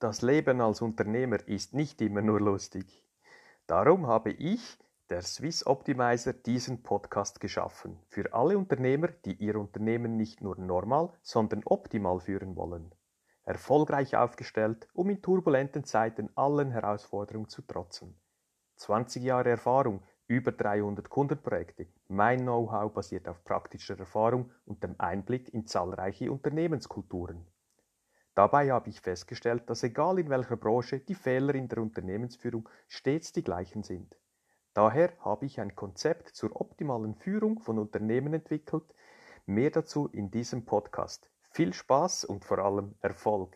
Das Leben als Unternehmer ist nicht immer nur lustig. Darum habe ich, der Swiss Optimizer, diesen Podcast geschaffen. Für alle Unternehmer, die ihr Unternehmen nicht nur normal, sondern optimal führen wollen. Erfolgreich aufgestellt, um in turbulenten Zeiten allen Herausforderungen zu trotzen. 20 Jahre Erfahrung, über 300 Kundenprojekte. Mein Know-how basiert auf praktischer Erfahrung und dem Einblick in zahlreiche Unternehmenskulturen. Dabei habe ich festgestellt, dass egal in welcher Branche die Fehler in der Unternehmensführung stets die gleichen sind. Daher habe ich ein Konzept zur optimalen Führung von Unternehmen entwickelt. Mehr dazu in diesem Podcast. Viel Spaß und vor allem Erfolg!